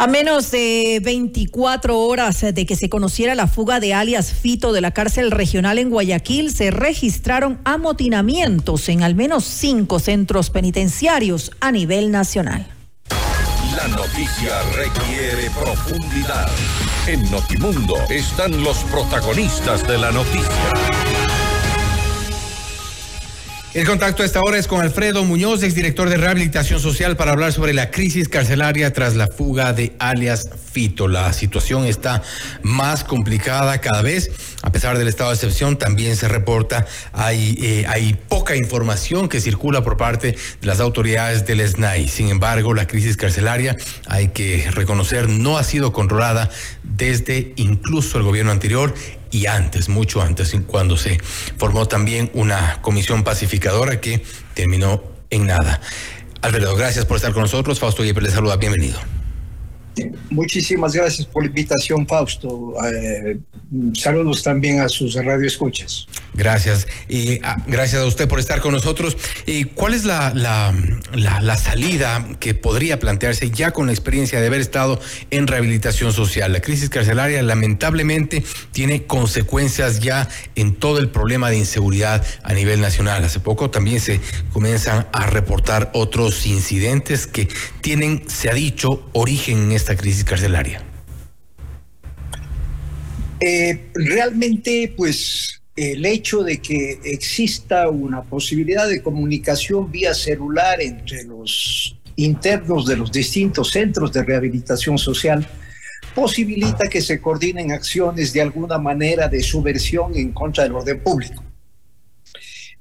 A menos de 24 horas de que se conociera la fuga de alias Fito de la cárcel regional en Guayaquil, se registraron amotinamientos en al menos cinco centros penitenciarios a nivel nacional. La noticia requiere profundidad. En Notimundo están los protagonistas de la noticia. El contacto a esta hora es con Alfredo Muñoz, exdirector de Rehabilitación Social, para hablar sobre la crisis carcelaria tras la fuga de alias Fito. La situación está más complicada cada vez. A pesar del estado de excepción, también se reporta hay, eh, hay poca información que circula por parte de las autoridades del SNAI. Sin embargo, la crisis carcelaria, hay que reconocer, no ha sido controlada desde incluso el gobierno anterior y antes, mucho antes, cuando se formó también una comisión pacificadora que terminó en nada. Alfredo, gracias por estar con nosotros. Fausto Yepes le saluda, bienvenido. Muchísimas gracias por la invitación, Fausto. Eh, saludos también a sus radioescuchas. Gracias. Y ah, gracias a usted por estar con nosotros. ¿Y ¿Cuál es la, la, la, salida que podría plantearse ya con la experiencia de haber estado en rehabilitación social? La crisis carcelaria lamentablemente tiene consecuencias ya en todo el problema de inseguridad a nivel nacional. Hace poco también se comienzan a reportar otros incidentes que tienen, se ha dicho, origen en esta crisis carcelaria? Eh, realmente, pues el hecho de que exista una posibilidad de comunicación vía celular entre los internos de los distintos centros de rehabilitación social posibilita que se coordinen acciones de alguna manera de subversión en contra del orden público.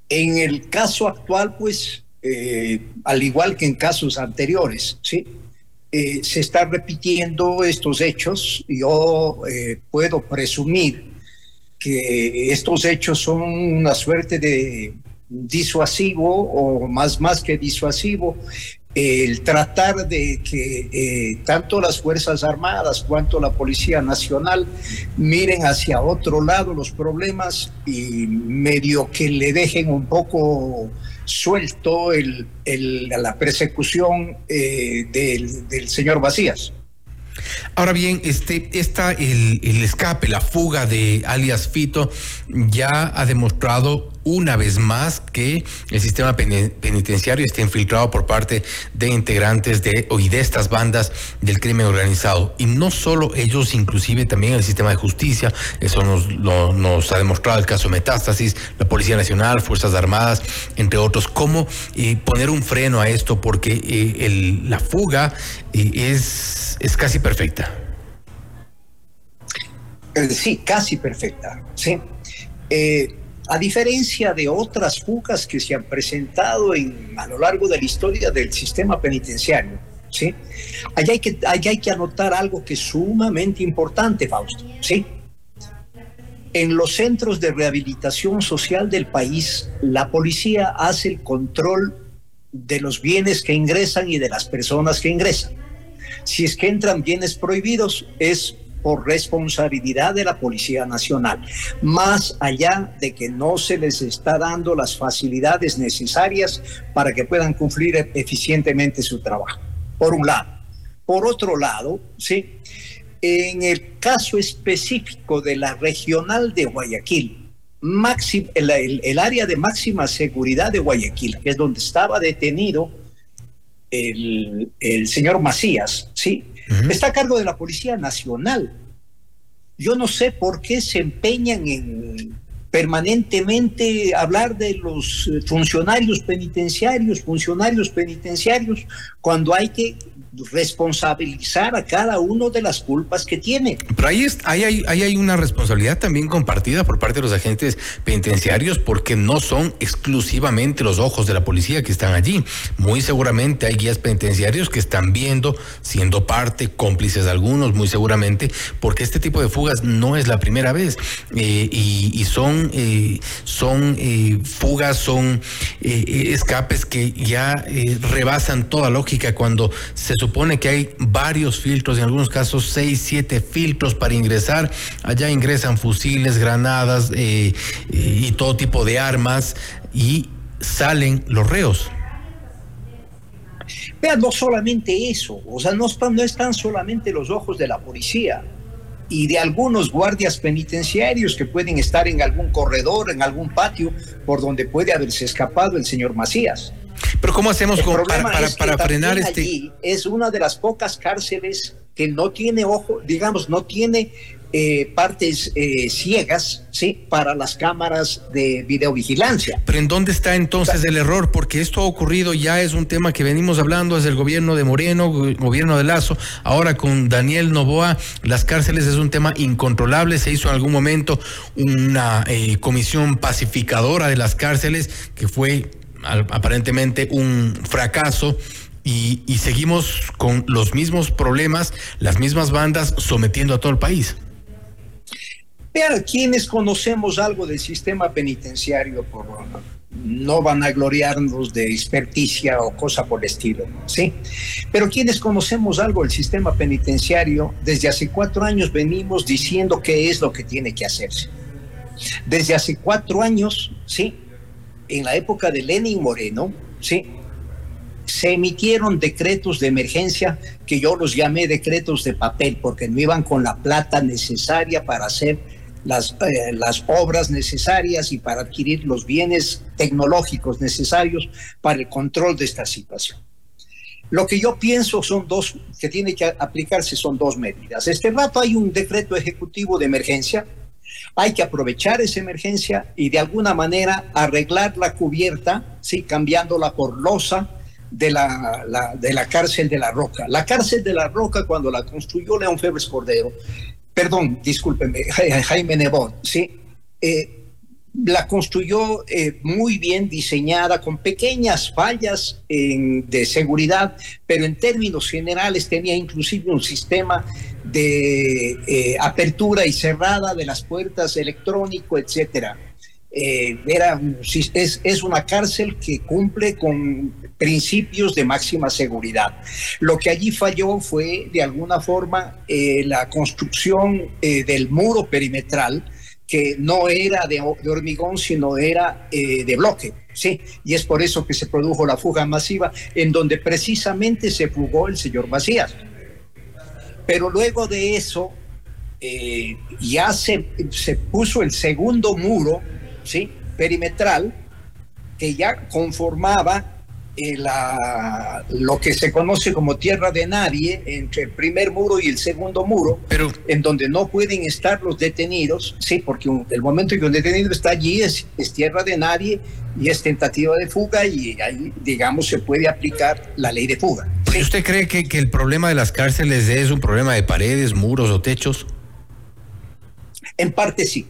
En el caso actual, pues, eh, al igual que en casos anteriores, ¿sí? Eh, se están repitiendo estos hechos. Yo eh, puedo presumir que estos hechos son una suerte de disuasivo o más, más que disuasivo, el tratar de que eh, tanto las Fuerzas Armadas cuanto la Policía Nacional miren hacia otro lado los problemas y medio que le dejen un poco suelto el, la persecución eh, del, del, señor Vacías. Ahora bien, este, esta, el, escape, la fuga de alias Fito ya ha demostrado una vez más que el sistema penitenciario está infiltrado por parte de integrantes de y de estas bandas del crimen organizado. Y no solo ellos, inclusive también el sistema de justicia, eso nos, nos ha demostrado el caso Metástasis, la Policía Nacional, Fuerzas Armadas, entre otros. ¿Cómo eh, poner un freno a esto? Porque eh, la fuga eh, es, es casi perfecta. Sí, casi perfecta. Sí. A diferencia de otras fugas que se han presentado en, a lo largo de la historia del sistema penitenciario, ¿sí? Allá hay que, allá hay que anotar algo que es sumamente importante, Fausto, ¿sí? En los centros de rehabilitación social del país, la policía hace el control de los bienes que ingresan y de las personas que ingresan. Si es que entran bienes prohibidos, es por responsabilidad de la Policía Nacional, más allá de que no se les está dando las facilidades necesarias para que puedan cumplir eficientemente su trabajo, por un lado. Por otro lado, sí, en el caso específico de la regional de Guayaquil, el, área de máxima seguridad de Guayaquil, que es donde estaba detenido el, el señor Macías, ¿sí? Está a cargo de la Policía Nacional. Yo no sé por qué se empeñan en permanentemente hablar de los funcionarios penitenciarios, funcionarios penitenciarios, cuando hay que responsabilizar a cada uno de las culpas que tiene. Pero ahí, hay, hay una responsabilidad también compartida por parte de los agentes penitenciarios porque no son exclusivamente los ojos de la policía que están allí. Muy seguramente hay guías penitenciarios que están viendo, siendo parte, cómplices de algunos, muy seguramente, porque este tipo de fugas no es la primera vez eh, y, son, eh, son eh, fugas, son escapes que ya rebasan toda lógica cuando se supone que hay varios filtros, en algunos casos seis, siete filtros para ingresar. Allá ingresan fusiles, granadas eh, eh, y todo tipo de armas y salen los reos. Vean, no solamente eso, o sea, no no están solamente los ojos de la policía y de algunos guardias penitenciarios que pueden estar en algún corredor, en algún patio, por donde puede haberse escapado el señor Macías. Pero ¿cómo hacemos con, para, para, frenar este? es una de las pocas cárceles que no tiene ojo, digamos, no tiene eh, partes eh, ciegas, ¿sí? Para las cámaras de videovigilancia. Pero ¿en dónde está entonces el error? Porque esto ha ocurrido, ya es un tema que venimos hablando desde el gobierno de Moreno, gobierno de Lazo, ahora con Daniel Novoa, las cárceles es un tema incontrolable, se hizo en algún momento una eh, comisión pacificadora de las cárceles que fue aparentemente un fracaso. Y, seguimos con los mismos problemas, las mismas bandas sometiendo a todo el país. Vean, quienes conocemos algo del sistema penitenciario, por, no van a gloriarnos de experticia o cosa por el estilo, ¿sí? Pero quienes conocemos algo del sistema penitenciario, desde hace cuatro años venimos diciendo qué es lo que tiene que hacerse. Desde hace cuatro años, ¿sí? En la época de Lenin Moreno, ¿sí? se emitieron decretos de emergencia que yo los llamé decretos de papel porque no iban con la plata necesaria para hacer las, eh, las obras necesarias y para adquirir los bienes tecnológicos necesarios para el control de esta situación. Lo que yo pienso son dos, que tiene que aplicarse son dos medidas. Este rato hay un decreto ejecutivo de emergencia, hay que aprovechar esa emergencia y de alguna manera arreglar la cubierta, ¿sí? cambiándola por losa de la, de la cárcel de la Roca. La cárcel de la Roca, cuando la construyó León Febres Cordero, perdón, discúlpeme, Jaime Nebot, ¿sí? Eh, la construyó eh, muy bien diseñada, con pequeñas fallas de seguridad, pero en términos generales tenía inclusive un sistema de eh, apertura y cerrada de las puertas electrónico, etcétera. era, es, es una cárcel que cumple con principios de máxima seguridad. Lo que allí falló fue, de alguna forma, eh, la construcción eh, del muro perimetral, que no era de, hormigón, sino era eh, de bloque. Sí, y es por eso que se produjo la fuga masiva, en donde precisamente se fugó el señor Macías. Pero luego de eso, ya se, se puso el segundo muro, ¿sí? perimetral, que ya conformaba eh, la, lo que se conoce como tierra de nadie entre el primer muro y el segundo muro, Pero, en donde no pueden estar los detenidos, sí, porque el momento en que un detenido está allí es, es tierra de nadie y es tentativa de fuga y ahí, digamos, se puede aplicar la ley de fuga. ¿Usted cree que, que el problema de las cárceles es un problema de paredes, muros o techos? En parte sí.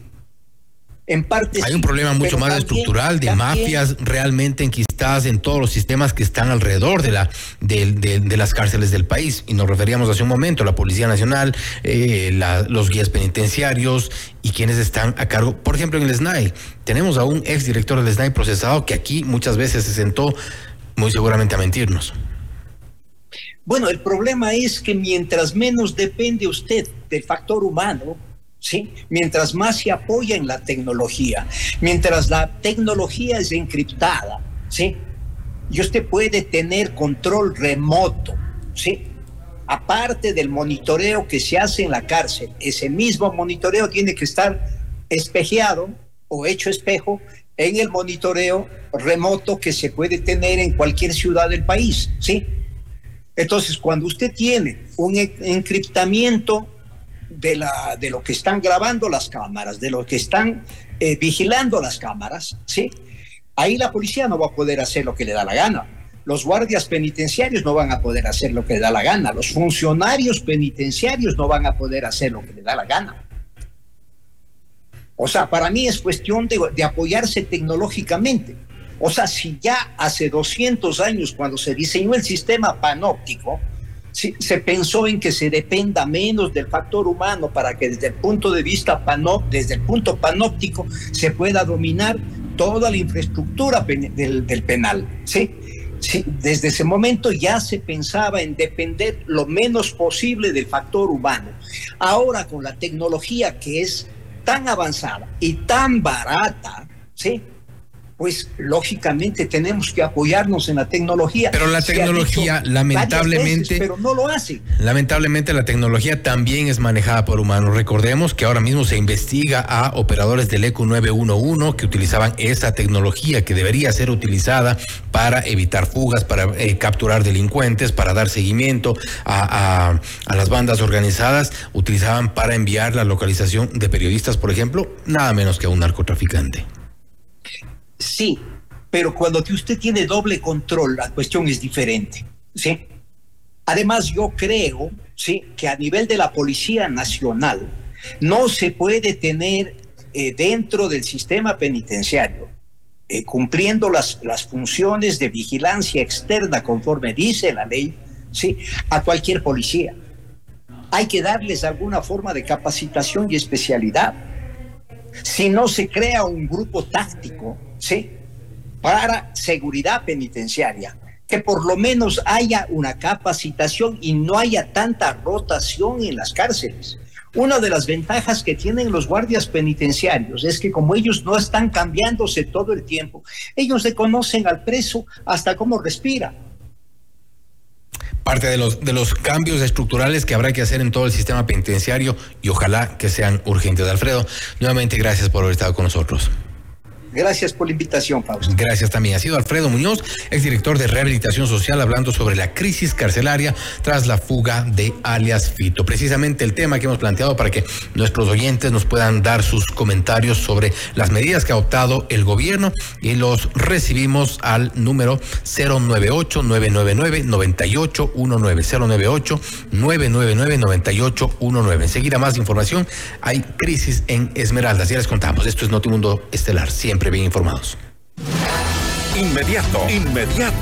En parte Hay un problema mucho más estructural de mafias realmente enquistadas en todos los sistemas que están alrededor de, la, de, las cárceles del país. Y nos referíamos hace un momento, la Policía Nacional, eh, los guías penitenciarios y quienes están a cargo. Por ejemplo, en el SNAI, tenemos a un exdirector del SNAI procesado que aquí muchas veces se sentó muy seguramente a mentirnos. Bueno, el problema es que mientras menos depende usted del factor humano, ¿sí? Mientras más se apoya en la tecnología, mientras la tecnología es encriptada, ¿sí? Y usted puede tener control remoto, ¿sí? Aparte del monitoreo que se hace en la cárcel, ese mismo monitoreo tiene que estar espejeado o hecho espejo en el monitoreo remoto que se puede tener en cualquier ciudad del país, ¿sí? Entonces, cuando usted tiene un encriptamiento de, lo que están grabando las cámaras, de lo que están eh, vigilando las cámaras, ¿sí? Ahí la policía no va a poder hacer lo que le da la gana. Los guardias penitenciarios no van a poder hacer lo que le da la gana. Los funcionarios penitenciarios no van a poder hacer lo que le da la gana. O sea, para mí es cuestión de apoyarse tecnológicamente. O sea, si ya hace 200 años, cuando se diseñó el sistema panóptico, se pensó en que se dependa menos del factor humano para que desde el punto de vista desde el punto panóptico se pueda dominar toda la infraestructura del, penal. ¿sí? Sí, desde ese momento ya se pensaba en depender lo menos posible del factor humano. Ahora con la tecnología que es tan avanzada y tan barata, ¿sí? Pues lógicamente tenemos que apoyarnos en la tecnología. Pero la tecnología, lamentablemente, pero no lo hace. Lamentablemente la tecnología también es manejada por humanos. Recordemos que ahora mismo se investiga a operadores del ECU 911 que utilizaban esa tecnología que debería ser utilizada para evitar fugas, para eh, capturar delincuentes, para dar seguimiento a, a las bandas organizadas. Utilizaban para enviar la localización de periodistas, por ejemplo, nada menos que a un narcotraficante. Sí, pero cuando usted tiene doble control, la cuestión es diferente. ¿sí? Además, yo creo ¿sí? que a nivel de la Policía Nacional no se puede tener eh, dentro del sistema penitenciario, eh, cumpliendo las, las funciones de vigilancia externa conforme dice la ley, ¿sí? a cualquier policía. Hay que darles alguna forma de capacitación y especialidad. Si no se crea un grupo táctico, ¿sí? Para seguridad penitenciaria, que por lo menos haya una capacitación y no haya tanta rotación en las cárceles. Una de las ventajas que tienen los guardias penitenciarios es que como ellos no están cambiándose todo el tiempo, ellos se conocen al preso hasta cómo respira. Parte de los, de los cambios estructurales que habrá que hacer en todo el sistema penitenciario y ojalá que sean urgentes. Alfredo, nuevamente gracias por haber estado con nosotros. Gracias por la invitación, Fausto. Gracias también. Ha sido Alfredo Muñoz, exdirector de Rehabilitación Social, hablando sobre la crisis carcelaria tras la fuga de alias Fito. Precisamente el tema que hemos planteado para que nuestros oyentes nos puedan dar sus comentarios sobre las medidas que ha adoptado el gobierno y los recibimos al número 098-999-9819. 098-999-9819. Enseguida más información. Hay crisis en Esmeraldas. Ya les contamos. Esto es Notimundo Estelar. Bien informados. Inmediato, inmediato.